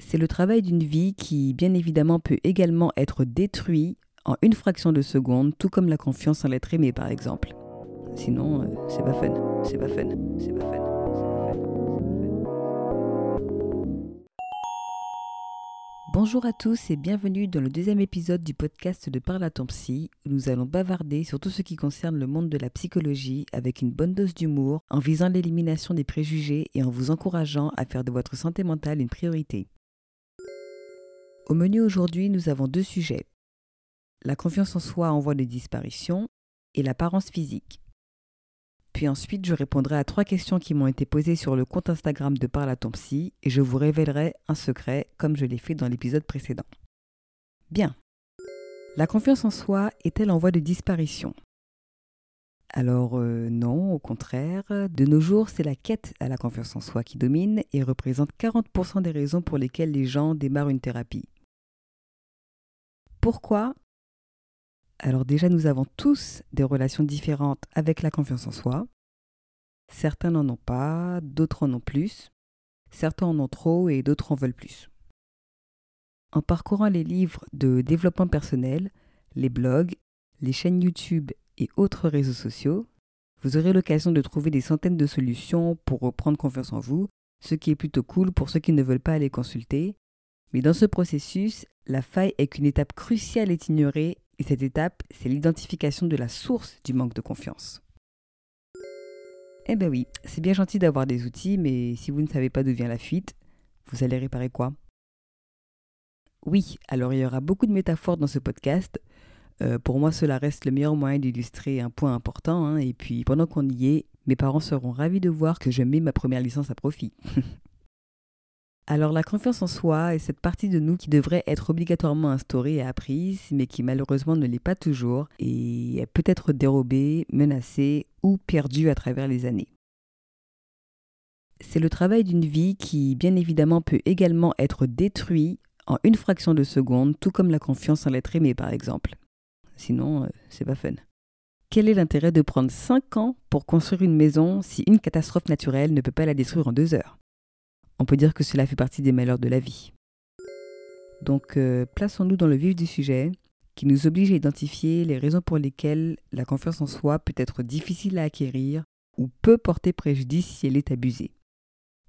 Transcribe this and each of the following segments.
C'est le travail d'une vie qui, bien évidemment, peut également être détruit en une fraction de seconde, tout comme la confiance en l'être aimé, par exemple. Sinon, euh, c'est pas fun, c'est pas fun, c'est pas fun. Bonjour à tous et bienvenue dans le deuxième épisode du podcast de Parle psy où nous allons bavarder sur tout ce qui concerne le monde de la psychologie avec une bonne dose d'humour en visant l'élimination des préjugés et en vous encourageant à faire de votre santé mentale une priorité. Au menu aujourd'hui, nous avons deux sujets. La confiance en soi en voie de disparition et l'apparence physique. Puis ensuite, je répondrai à trois questions qui m'ont été posées sur le compte Instagram de à ton psy et je vous révélerai un secret comme je l'ai fait dans l'épisode précédent. Bien. La confiance en soi est-elle en voie de disparition alors euh, non, au contraire, de nos jours, c'est la quête à la confiance en soi qui domine et représente 40% des raisons pour lesquelles les gens démarrent une thérapie. Pourquoi alors déjà, nous avons tous des relations différentes avec la confiance en soi. Certains n'en ont pas, d'autres en ont plus. Certains en ont trop et d'autres en veulent plus. En parcourant les livres de développement personnel, les blogs, les chaînes YouTube et autres réseaux sociaux, vous aurez l'occasion de trouver des centaines de solutions pour reprendre confiance en vous, ce qui est plutôt cool pour ceux qui ne veulent pas aller consulter. Mais dans ce processus, la faille est qu'une étape cruciale est ignorée et cette étape, c'est l'identification de la source du manque de confiance. Eh ben oui, c'est bien gentil d'avoir des outils, mais si vous ne savez pas d'où vient la fuite, vous allez réparer quoi? Oui, alors il y aura beaucoup de métaphores dans ce podcast. Euh, pour moi, cela reste le meilleur moyen d'illustrer un point important. Hein, et puis, pendant qu'on y est, mes parents seront ravis de voir que je mets ma première licence à profit. Alors la confiance en soi est cette partie de nous qui devrait être obligatoirement instaurée et apprise, mais qui malheureusement ne l'est pas toujours, et peut être dérobée, menacée ou perdue à travers les années. C'est le travail d'une vie qui, bien évidemment, peut également être détruit en une fraction de seconde, tout comme la confiance en l'être aimé, par exemple. Sinon, euh, c'est pas fun. Quel est l'intérêt de prendre 5 ans pour construire une maison si une catastrophe naturelle ne peut pas la détruire en 2 heures? On peut dire que cela fait partie des malheurs de la vie. Donc euh, plaçons-nous dans le vif du sujet qui nous oblige à identifier les raisons pour lesquelles la confiance en soi peut être difficile à acquérir ou peut porter préjudice si elle est abusée.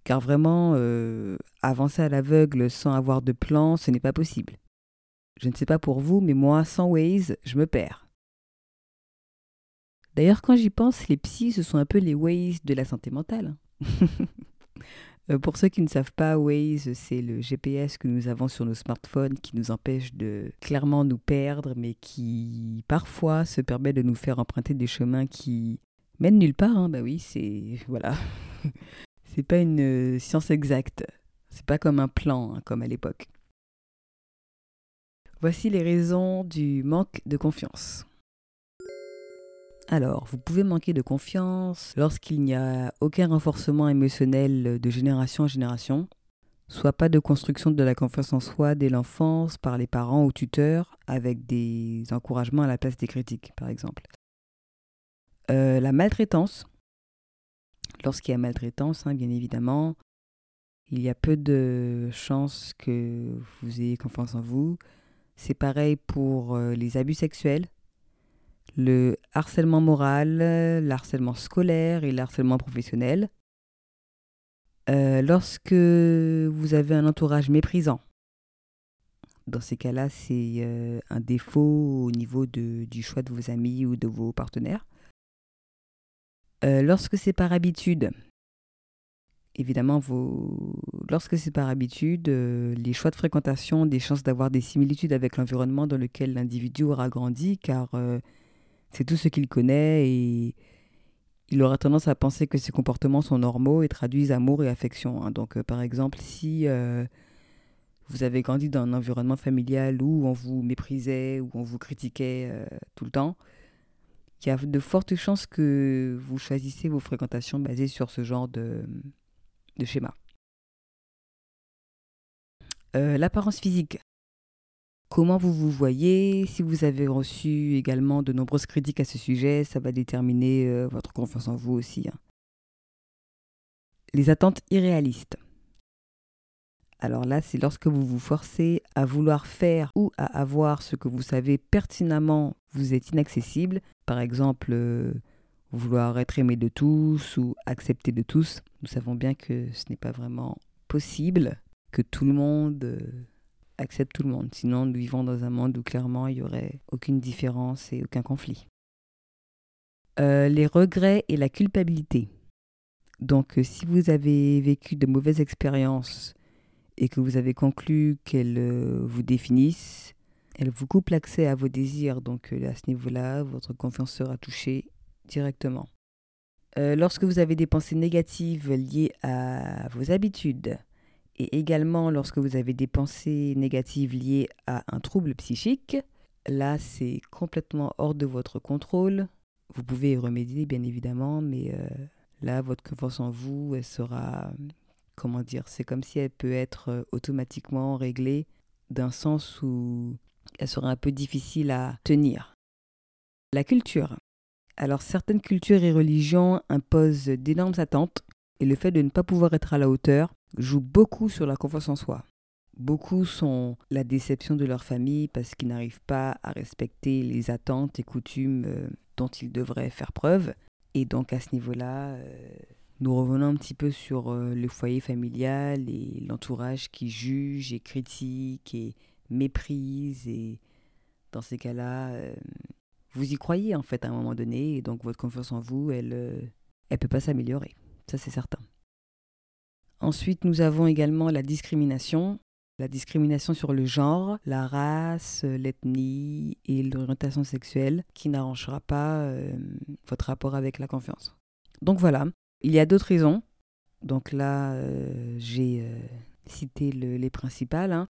Car vraiment, euh, avancer à l'aveugle sans avoir de plan, ce n'est pas possible. Je ne sais pas pour vous, mais moi, sans Waze, je me perds. D'ailleurs, quand j'y pense, les psys, ce sont un peu les Waze de la santé mentale. Euh, pour ceux qui ne savent pas, Waze, c'est le GPS que nous avons sur nos smartphones qui nous empêche de clairement nous perdre, mais qui parfois se permet de nous faire emprunter des chemins qui mènent nulle part. Hein. Bah oui, c'est voilà, c'est pas une euh, science exacte. C'est pas comme un plan, hein, comme à l'époque. Voici les raisons du manque de confiance. Alors, vous pouvez manquer de confiance lorsqu'il n'y a aucun renforcement émotionnel de génération en génération, soit pas de construction de la confiance en soi dès l'enfance par les parents ou tuteurs, avec des encouragements à la place des critiques, par exemple. Euh, la maltraitance. Lorsqu'il y a maltraitance, hein, bien évidemment, il y a peu de chances que vous ayez confiance en vous. C'est pareil pour euh, les abus sexuels le harcèlement moral, le harcèlement scolaire et le harcèlement professionnel. Euh, lorsque vous avez un entourage méprisant, dans ces cas-là, c'est euh, un défaut au niveau du choix de vos amis ou de vos partenaires. Euh, lorsque c'est par habitude, évidemment, lorsque c'est par habitude, les choix de fréquentation ont des chances d'avoir des similitudes avec l'environnement dans lequel l'individu aura grandi, car c'est tout ce qu'il connaît et il aura tendance à penser que ses comportements sont normaux et traduisent amour et affection. Hein. Donc, euh, par exemple, si euh, vous avez grandi dans un environnement familial où on vous méprisait, où on vous critiquait euh, tout le temps, il y a de fortes chances que vous choisissez vos fréquentations basées sur ce genre de schéma. L'apparence physique comment vous vous voyez. Si vous avez reçu également de nombreuses critiques à ce sujet, ça va déterminer euh, votre confiance en vous aussi. Hein. Les attentes irréalistes. Alors là, c'est lorsque vous vous forcez à vouloir faire ou à avoir ce que vous savez pertinemment vous est inaccessible. Par exemple, euh, vouloir être aimé de tous ou accepté de tous. Nous savons bien que ce n'est pas vraiment possible que tout le monde euh, accepte tout le monde. Sinon, nous vivons dans un monde où clairement il n'y aurait aucune différence et aucun conflit. Euh, les regrets et la culpabilité. Donc, euh, si vous avez vécu de mauvaises expériences et que vous avez conclu qu'elles euh, vous définissent, elles vous coupent l'accès à vos désirs. Donc, à ce niveau-là, votre confiance sera touchée directement. lorsque vous avez des pensées négatives liées à vos habitudes, et également lorsque vous avez des pensées négatives liées à un trouble psychique, là c'est complètement hors de votre contrôle. Vous pouvez y remédier bien évidemment, mais euh, là votre confiance en vous, elle sera, comment dire, c'est comme si elle peut être euh, automatiquement réglée d'un sens où elle sera un peu difficile à tenir. La culture. Alors certaines cultures et religions imposent d'énormes attentes et le fait de ne pas pouvoir être à la hauteur joue beaucoup sur la confiance en soi. Beaucoup sont la déception de leur famille parce qu'ils n'arrivent pas à respecter les attentes et coutumes euh, dont ils devraient faire preuve. Et donc à ce niveau-là, euh, nous revenons un petit peu sur euh, le foyer familial et l'entourage qui juge et critique et méprise. Et dans ces cas-là, vous y croyez en fait à un moment donné et donc votre confiance en vous, elle ne peut pas s'améliorer. Ça c'est certain. Ensuite, nous avons également la discrimination. La discrimination sur le genre, la race, l'ethnie et l'orientation sexuelle qui n'arrangera pas euh, votre rapport avec la confiance. Donc voilà, il y a d'autres raisons. Donc là, euh, j'ai euh, cité les principales. Hein.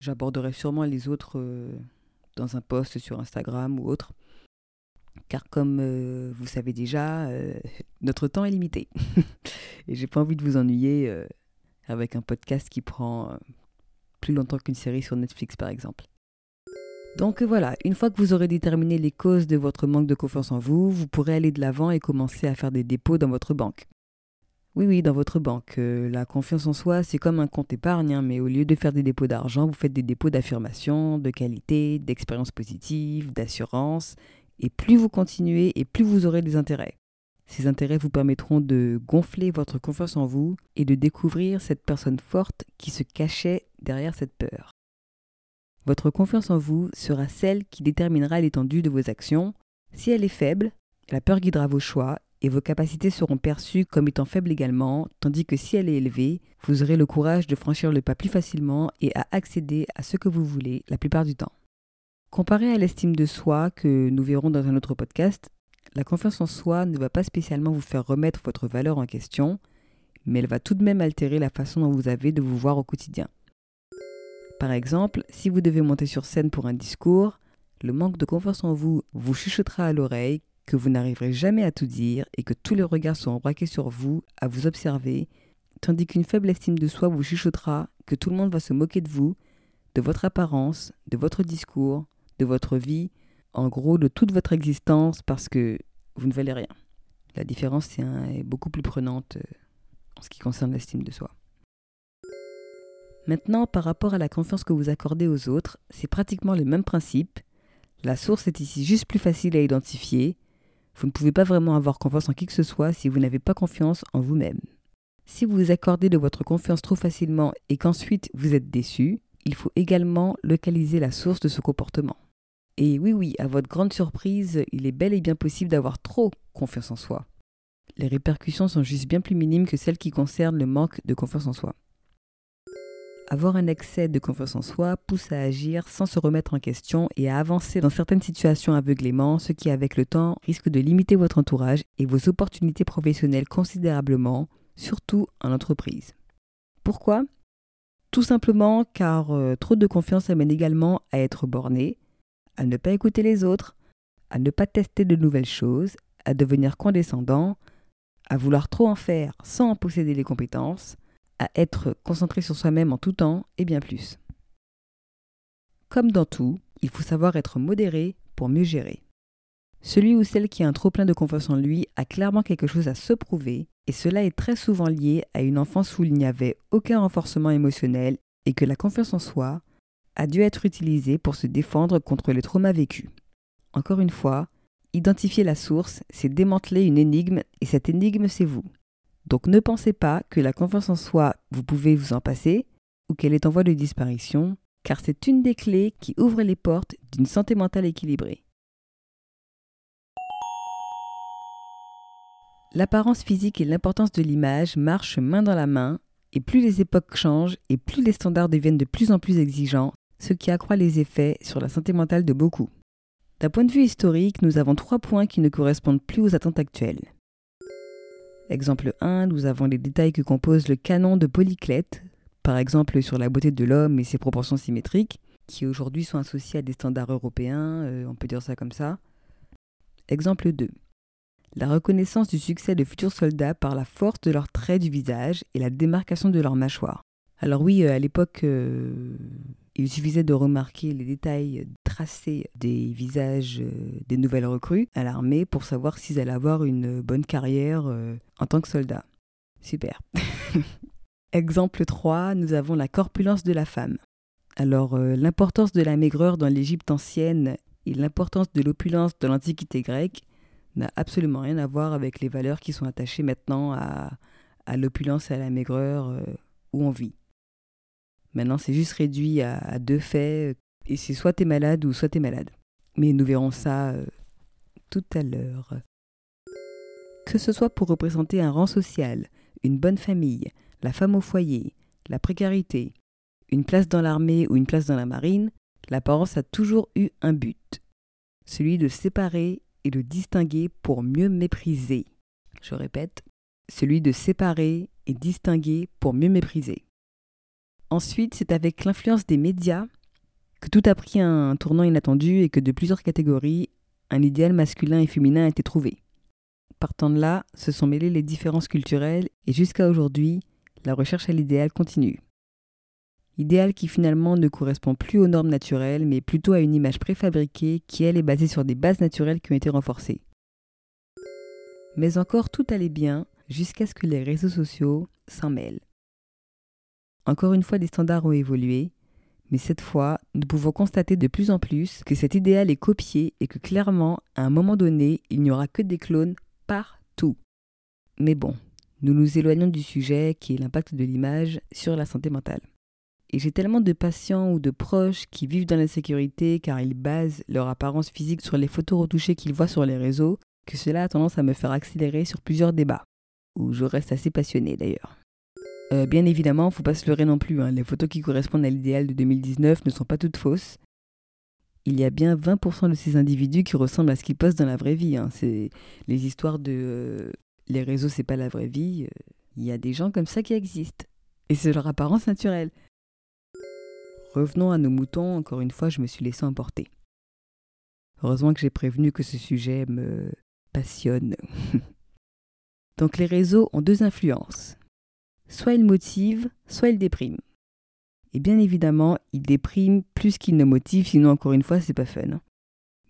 J'aborderai sûrement les autres dans un post sur Instagram ou autre. Car comme vous savez déjà, notre temps est limité. Et j'ai pas envie de vous ennuyer avec un podcast qui prend euh, plus longtemps qu'une série sur Netflix par exemple. Donc voilà, une fois que vous aurez déterminé les causes de votre manque de confiance en vous, vous pourrez aller de l'avant et commencer à faire des dépôts dans votre banque. Oui, oui, dans votre banque. Euh, la confiance en soi, c'est comme un compte épargne, hein, mais au lieu de faire des dépôts d'argent, vous faites des dépôts d'affirmation, de qualité, d'expérience positive, d'assurance. Et plus vous continuez, et plus vous aurez des intérêts. Ces intérêts vous permettront de gonfler votre confiance en vous et de découvrir cette personne forte qui se cachait derrière cette peur. Votre confiance en vous sera celle qui déterminera l'étendue de vos actions. Si elle est faible, la peur guidera vos choix et vos capacités seront perçues comme étant faibles également, tandis que si elle est élevée, vous aurez le courage de franchir le pas plus facilement et à accéder à ce que vous voulez la plupart du temps. Comparé à l'estime de soi que nous verrons dans un autre podcast, la confiance en soi ne va pas spécialement vous faire remettre votre valeur en question, mais elle va tout de même altérer la façon dont vous avez de vous voir au quotidien. Par exemple, si vous devez monter sur scène pour un discours, le manque de confiance en vous vous chuchotera à l'oreille que vous n'arriverez jamais à tout dire et que tous les regards seront braqués sur vous, à vous observer, tandis qu'une faible estime de soi vous chuchotera que tout le monde va se moquer de vous, de votre apparence, de votre discours, de votre vie, en gros de toute votre existence parce que vous ne valez rien. La différence est, beaucoup plus prenante euh, en ce qui concerne l'estime de soi. Maintenant, par rapport à la confiance que vous accordez aux autres, c'est pratiquement le même principe. La source est ici juste plus facile à identifier. Vous ne pouvez pas vraiment avoir confiance en qui que ce soit si vous n'avez pas confiance en vous-même. Si vous vous accordez de votre confiance trop facilement et qu'ensuite vous êtes déçu, il faut également localiser la source de ce comportement. Et oui, oui, à votre grande surprise, il est bel et bien possible d'avoir trop confiance en soi. Les répercussions sont juste bien plus minimes que celles qui concernent le manque de confiance en soi. Avoir un excès de confiance en soi pousse à agir sans se remettre en question et à avancer dans certaines situations aveuglément, ce qui avec le temps risque de limiter votre entourage et vos opportunités professionnelles considérablement, surtout en entreprise. Pourquoi? Tout simplement car euh, trop de confiance amène également à être borné, à ne pas écouter les autres, à ne pas tester de nouvelles choses, à devenir condescendant, à vouloir trop en faire sans en posséder les compétences, à être concentré sur soi-même en tout temps et bien plus. Comme dans tout, il faut savoir être modéré pour mieux gérer. Celui ou celle qui a un trop plein de confiance en lui a clairement quelque chose à se prouver, et cela est très souvent lié à une enfance où il n'y avait aucun renforcement émotionnel et que la confiance en soi a dû être utilisée pour se défendre contre les traumas vécus. Encore une fois, identifier la source, c'est démanteler une énigme et cette énigme, c'est vous. Donc ne pensez pas que la confiance en soi, vous pouvez vous en passer ou qu'elle est en voie de disparition, car c'est une des clés qui ouvre les portes d'une santé mentale équilibrée. L'apparence physique et l'importance de l'image marchent main dans la main, et plus les époques changent et plus les standards deviennent de plus en plus exigeants, ce qui accroît les effets sur la santé mentale de beaucoup. D'un point de vue historique, nous avons trois points qui ne correspondent plus aux attentes actuelles. Exemple 1, nous avons les détails que compose le canon de Polyclète, par exemple sur la beauté de l'homme et ses proportions symétriques, qui aujourd'hui sont associés à des standards européens, euh, on peut dire ça comme ça. Exemple 2. La reconnaissance du succès de futurs soldats par la force de leurs traits du visage et la démarcation de leur mâchoire. Alors oui, euh, à l'époque, euh, il suffisait de remarquer les détails tracés des visages des nouvelles recrues à l'armée pour savoir s'ils allaient avoir une bonne carrière en tant que soldats. Super. Exemple 3, nous avons la corpulence de la femme. Alors, euh, l'importance de la maigreur dans l'Égypte ancienne et l'importance de l'opulence dans l'Antiquité grecque n'a absolument rien à voir avec les valeurs qui sont attachées maintenant à, l'opulence et à la maigreur euh, où on vit. Maintenant, c'est juste réduit à, deux faits, et c'est soit t'es malade ou soit t'es malade. Mais nous verrons ça euh, tout à l'heure. Que ce soit pour représenter un rang social, une bonne famille, la femme au foyer, la précarité, une place dans l'armée ou une place dans la marine, l'apparence a toujours eu un but, celui de séparer et de distinguer pour mieux mépriser. Je répète, celui de séparer et distinguer pour mieux mépriser. Ensuite, c'est avec l'influence des médias que tout a pris un tournant inattendu et que de plusieurs catégories, un idéal masculin et féminin a été trouvé. Partant de là, se sont mêlées les différences culturelles et jusqu'à aujourd'hui, la recherche à l'idéal continue. Idéal qui finalement ne correspond plus aux normes naturelles, mais plutôt à une image préfabriquée qui, elle, est basée sur des bases naturelles qui ont été renforcées. Mais encore tout allait bien jusqu'à ce que les réseaux sociaux s'en mêlent. Encore une fois, des standards ont évolué, mais cette fois, nous pouvons constater de plus en plus que cet idéal est copié et que clairement, à un moment donné, il n'y aura que des clones partout. Mais bon, nous nous éloignons du sujet qui est l'impact de l'image sur la santé mentale. Et j'ai tellement de patients ou de proches qui vivent dans l'insécurité car ils basent leur apparence physique sur les photos retouchées qu'ils voient sur les réseaux que cela a tendance à me faire accélérer sur plusieurs débats, où je reste assez passionné d'ailleurs. Euh, bien évidemment, faut pas se leurrer non plus, hein. les photos qui correspondent à l'idéal de 2019 ne sont pas toutes fausses. Il y a bien 20% de ces individus qui ressemblent à ce qu'ils postent dans la vraie vie. Hein. C'est les histoires de euh, les réseaux, c'est pas la vraie vie. Euh, il y a des gens comme ça qui existent. Et c'est leur apparence naturelle. Revenons à nos moutons, encore une fois, je me suis laissé emporter. Heureusement que j'ai prévenu que ce sujet me passionne. Donc les réseaux ont deux influences. Soit ils motivent, soit ils dépriment. Et bien évidemment, ils dépriment plus qu'ils ne motivent, sinon encore une fois, c'est pas fun.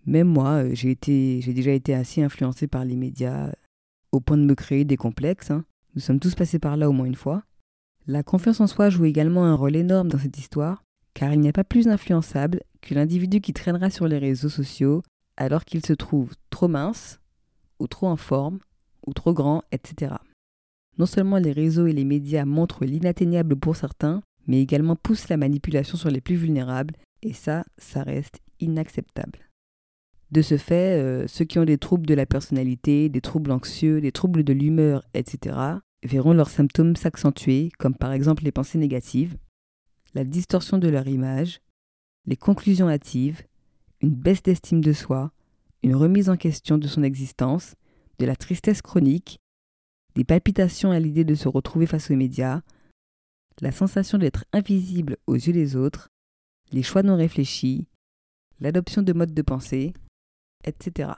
Même moi, euh, j'ai déjà été assez influencé par les médias, au point de me créer des complexes. Hein. Nous sommes tous passés par là au moins une fois. La confiance en soi joue également un rôle énorme dans cette histoire, car il n'y a pas plus influençable que l'individu qui traînera sur les réseaux sociaux alors qu'il se trouve trop mince, ou trop en forme, ou trop grand, etc. Non seulement les réseaux et les médias montrent l'inatteignable pour certains, mais également poussent la manipulation sur les plus vulnérables, et ça, ça reste inacceptable. De ce fait, euh, ceux qui ont des troubles de la personnalité, des troubles anxieux, des troubles de l'humeur, etc., verront leurs symptômes s'accentuer, comme par exemple les pensées négatives, la distorsion de leur image, les conclusions hâtives, une baisse d'estime de soi, une remise en question de son existence, de la tristesse chronique, palpitations à l'idée de se retrouver face aux médias, la sensation d'être invisible aux yeux des autres, les choix non réfléchis, l'adoption de modes de pensée, etc.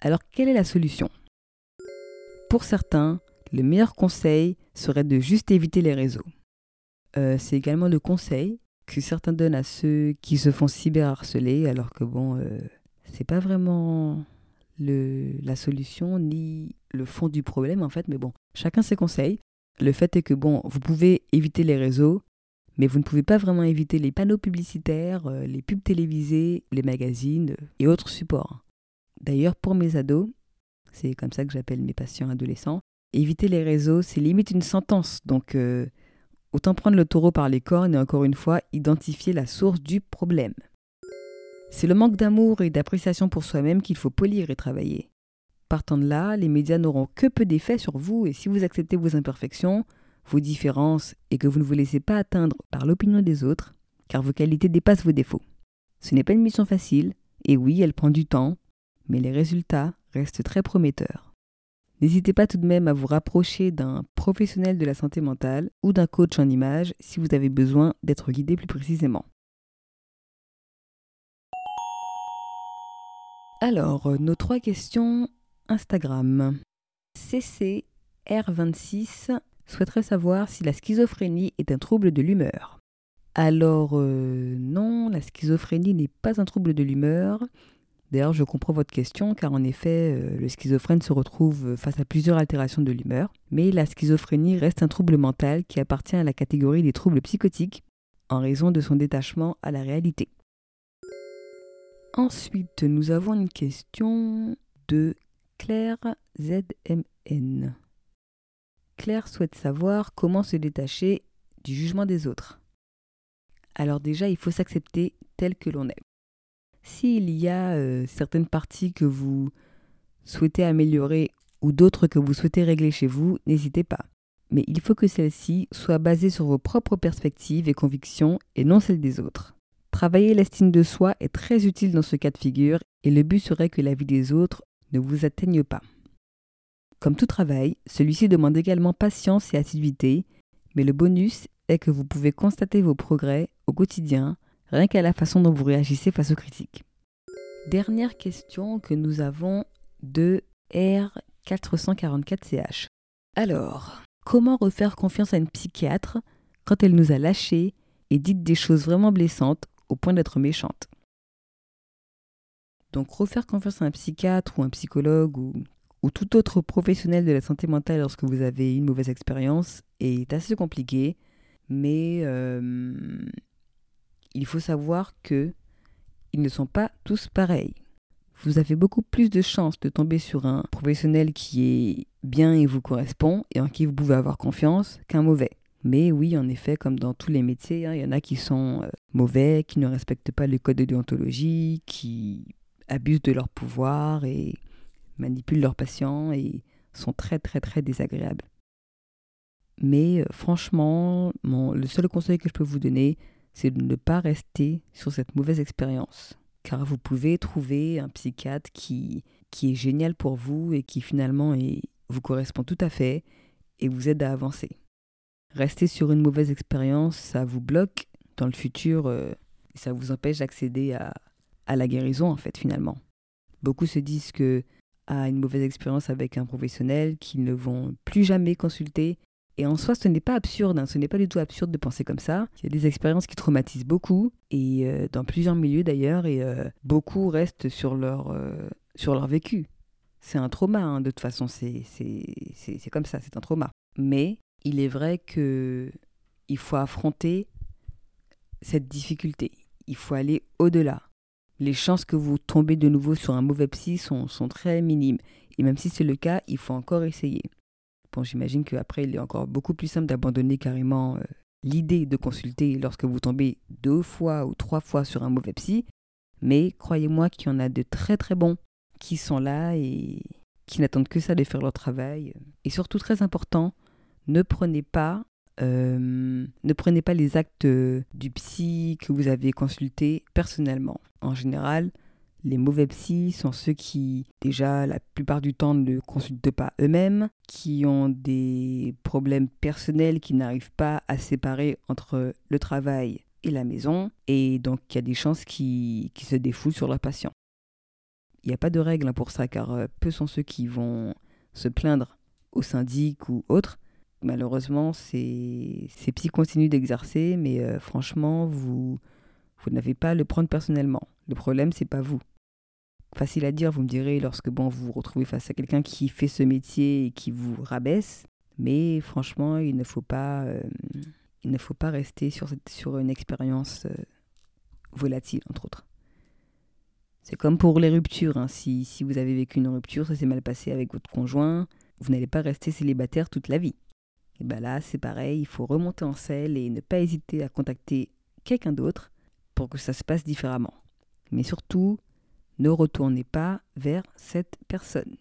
Alors quelle est la solution? Pour certains, le meilleur conseil serait de juste éviter les réseaux. Euh, c'est également le conseil que certains donnent à ceux qui se font cyberharceler, alors que bon, euh, c'est pas vraiment la solution ni le fond du problème en fait, mais bon, chacun ses conseils. Le fait est que bon, vous pouvez éviter les réseaux, Mais vous ne pouvez pas vraiment éviter les panneaux publicitaires, euh, les pubs télévisées, les magazines euh, et autres supports. D'ailleurs, pour mes ados, c'est comme ça que j'appelle mes patients adolescents, éviter les réseaux, c'est limite une sentence. Donc, euh, autant prendre le taureau par les cornes et encore une fois, identifier la source du problème. C'est le manque d'amour et d'appréciation pour soi-même qu'il faut polir et travailler. Partant de là, les médias n'auront que peu d'effet sur vous et si vous acceptez vos imperfections, vos différences et que vous ne vous laissez pas atteindre par l'opinion des autres, car vos qualités dépassent vos défauts. Ce n'est pas une mission facile, et oui, elle prend du temps, mais les résultats restent très prometteurs. N'hésitez pas tout de même à vous rapprocher d'un professionnel de la santé mentale ou d'un coach en image si vous avez besoin d'être guidé plus précisément. Alors, nos trois questions Instagram. CCR26 souhaiterait savoir si la schizophrénie est un trouble de l'humeur. Alors euh, non, la schizophrénie n'est pas un trouble de l'humeur. D'ailleurs, je comprends votre question car en effet, euh, le schizophrène se retrouve face à plusieurs altérations de l'humeur. Mais la schizophrénie reste un trouble mental qui appartient à la catégorie des troubles psychotiques en raison de son détachement à la réalité. Ensuite, nous avons une question de Claire ZMN. Claire souhaite savoir comment se détacher du jugement des autres. Alors déjà, il faut s'accepter tel que l'on est. S'il y a euh, certaines parties que vous souhaitez améliorer ou d'autres que vous souhaitez régler chez vous, n'hésitez pas. Mais il faut que celles-ci soient basées sur vos propres perspectives et convictions et non celles des autres. Travailler l'estime de soi est très utile dans ce cas de figure et le but serait que la vie des autres ne vous atteigne pas. Comme tout travail, celui-ci demande également patience et assiduité, mais le bonus est que vous pouvez constater vos progrès au quotidien, rien qu'à la façon dont vous réagissez face aux critiques. Dernière question que nous avons de R444CH. Alors, comment refaire confiance à une psychiatre quand elle nous a lâchés et dit des choses vraiment blessantes au point d'être méchante? Donc refaire confiance à un psychiatre ou un psychologue ou ou tout autre professionnel de la santé mentale lorsque vous avez une mauvaise expérience est assez compliqué, mais euh, il faut savoir que ils ne sont pas tous pareils. Vous avez beaucoup plus de chances de tomber sur un professionnel qui est bien et vous correspond et en qui vous pouvez avoir confiance qu'un mauvais. Mais oui, en effet, comme dans tous les métiers, hein, il y en a qui sont euh, mauvais, qui ne respectent pas les codes de déontologie, qui abusent de leur pouvoir et manipulent leurs patients et sont très très très désagréables. Mais euh, franchement, le seul conseil que je peux vous donner, c'est de ne pas rester sur cette mauvaise expérience. Car vous pouvez trouver un psychiatre qui, qui est génial pour vous et qui finalement vous correspond tout à fait et vous aide à avancer. Rester sur une mauvaise expérience, ça vous bloque dans le futur euh, ça vous empêche d'accéder à, à la guérison en fait finalement. Beaucoup se disent que à une mauvaise expérience avec un professionnel, qu'ils ne vont plus jamais consulter. Et en soi, ce n'est pas absurde, hein. ce n'est pas du tout absurde de penser comme ça. Il y a des expériences qui traumatisent beaucoup, et euh, dans plusieurs milieux d'ailleurs, et euh, beaucoup restent sur leur, euh, sur leur vécu. C'est un trauma, hein. de toute façon, c'est comme ça, c'est un trauma. Mais il est vrai que il faut affronter cette difficulté. Il faut aller au-delà les chances que vous tombez de nouveau sur un mauvais psy sont, très minimes. Et même si c'est le cas, il faut encore essayer. Bon, j'imagine qu'après, il est encore beaucoup plus simple d'abandonner carrément euh, l'idée de consulter lorsque vous tombez deux fois ou trois fois sur un mauvais psy. Mais croyez-moi qu'il y en a de très très bons qui sont là et qui n'attendent que ça de faire leur travail. Et surtout, très important, ne prenez pas euh, ne prenez pas les actes du psy que vous avez consulté personnellement. En général, les mauvais psys sont ceux qui, déjà, la plupart du temps, ne consultent pas eux-mêmes, qui ont des problèmes personnels qui n'arrivent pas à séparer entre le travail et la maison, et donc il y a des chances qui, se défoulent sur leurs patients. Il n'y a pas de règle pour ça, car euh, peu sont ceux qui vont se plaindre au syndic ou autre, malheureusement, ces, ces psys continuent d'exercer, mais euh, franchement, vous, vous n'avez pas à le prendre personnellement. Le problème, c'est pas vous. Facile à dire, vous me direz, lorsque bon, vous vous retrouvez face à quelqu'un qui fait ce métier et qui vous rabaisse, mais franchement, il ne faut pas, euh, il ne faut pas rester sur, sur une expérience euh, volatile, entre autres. C'est comme pour les ruptures. Hein. Si, si vous avez vécu une rupture, ça s'est mal passé avec votre conjoint, vous n'allez pas rester célibataire toute la vie. Et bien là, c'est pareil, il faut remonter en selle et ne pas hésiter à contacter quelqu'un d'autre pour que ça se passe différemment. Mais surtout, ne retournez pas vers cette personne.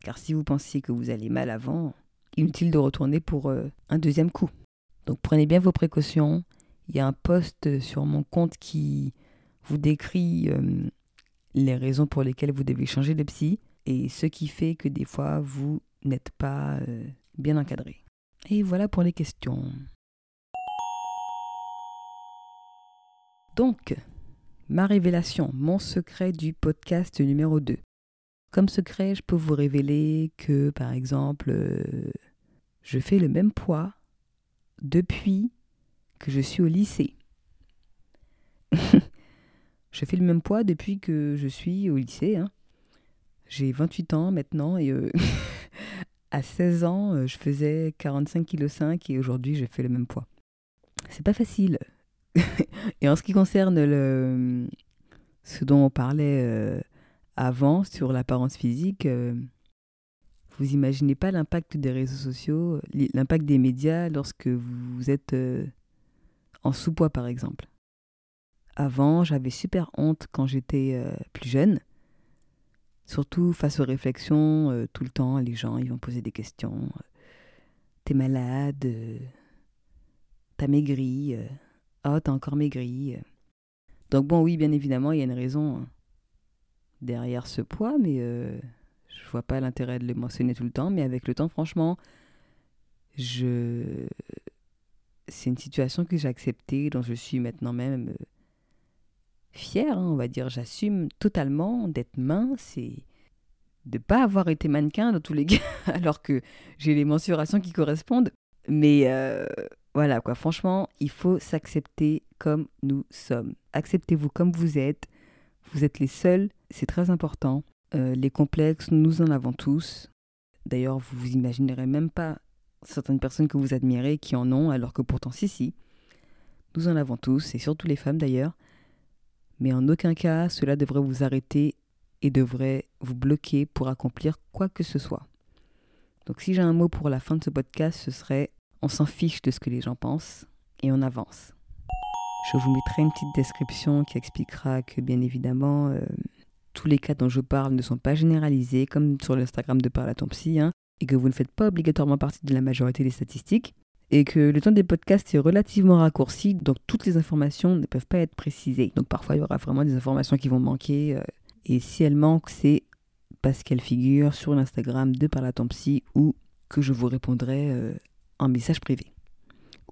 Car si vous pensiez que vous allez mal avant, inutile de retourner pour euh, un deuxième coup. Donc prenez bien vos précautions. Il y a un post sur mon compte qui vous décrit euh, les raisons pour lesquelles vous devez changer de psy et ce qui fait que des fois vous n'êtes pas euh, bien encadré. Et voilà pour les questions. Donc, ma révélation, mon secret du podcast numéro 2. Comme secret, je peux vous révéler que, par exemple, euh, je fais le même poids depuis que je suis au lycée. je fais le même poids depuis que je suis au lycée. Hein. J'ai 28 ans maintenant et euh, à 16 ans, euh, je faisais 45 kg et aujourd'hui, je fais le même poids. C'est pas facile. et en ce qui concerne le, ce dont on parlait euh, avant sur l'apparence physique, vous imaginez pas l'impact des réseaux sociaux, l'impact des médias lorsque vous êtes en sous-poids par exemple. Avant, j'avais super honte quand j'étais plus jeune Surtout face aux réflexions, euh, tout le temps, les gens ils vont poser des questions. T'es malade euh, T'as maigri euh, Oh, t'as encore maigri Donc bon, oui, bien évidemment, il y a une raison hein, derrière ce poids, mais je vois pas l'intérêt de le mentionner tout le temps. Mais avec le temps, franchement, je... c'est une situation que j'ai acceptée, dont je suis maintenant même fière, hein, on va dire. J'assume totalement d'être mince et de pas avoir été mannequin dans tous les cas, alors que j'ai les mensurations qui correspondent. Mais euh, voilà, quoi. Franchement, il faut s'accepter comme nous sommes. Acceptez-vous comme vous êtes. Vous êtes les seuls, c'est très important. Euh, les complexes, nous en avons tous. D'ailleurs, vous vous imaginerez même pas certaines personnes que vous admirez qui en ont, alors que pourtant, si, si. Nous en avons tous, et surtout les femmes d'ailleurs mais en aucun cas cela devrait vous arrêter et devrait vous bloquer pour accomplir quoi que ce soit. Donc si j'ai un mot pour la fin de ce podcast, ce serait on s'en fiche de ce que les gens pensent et on avance. Je vous mettrai une petite description qui expliquera que bien évidemment euh, tous les cas dont je parle ne sont pas généralisés comme sur l'Instagram de Parle à ton psy hein, et que vous ne faites pas obligatoirement partie de la majorité des statistiques et que le temps des podcasts est relativement raccourci, donc toutes les informations ne peuvent pas être précisées. Donc parfois il y aura vraiment des informations qui vont manquer, euh, et si elles manquent, c'est parce qu'elles figurent sur l'Instagram de Par ou que je vous répondrai euh, en message privé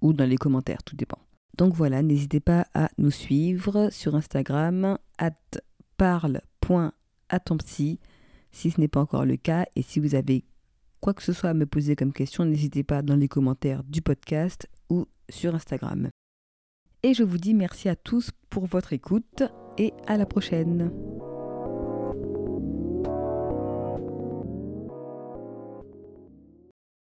ou dans les commentaires, tout dépend. Donc voilà, n'hésitez pas à nous suivre sur Instagram at parle.atompsy si ce n'est pas encore le cas et si vous avez quoi que ce soit à me poser comme question, n'hésitez pas dans les commentaires du podcast ou sur Instagram. Et je vous dis merci à tous pour votre écoute et à la prochaine.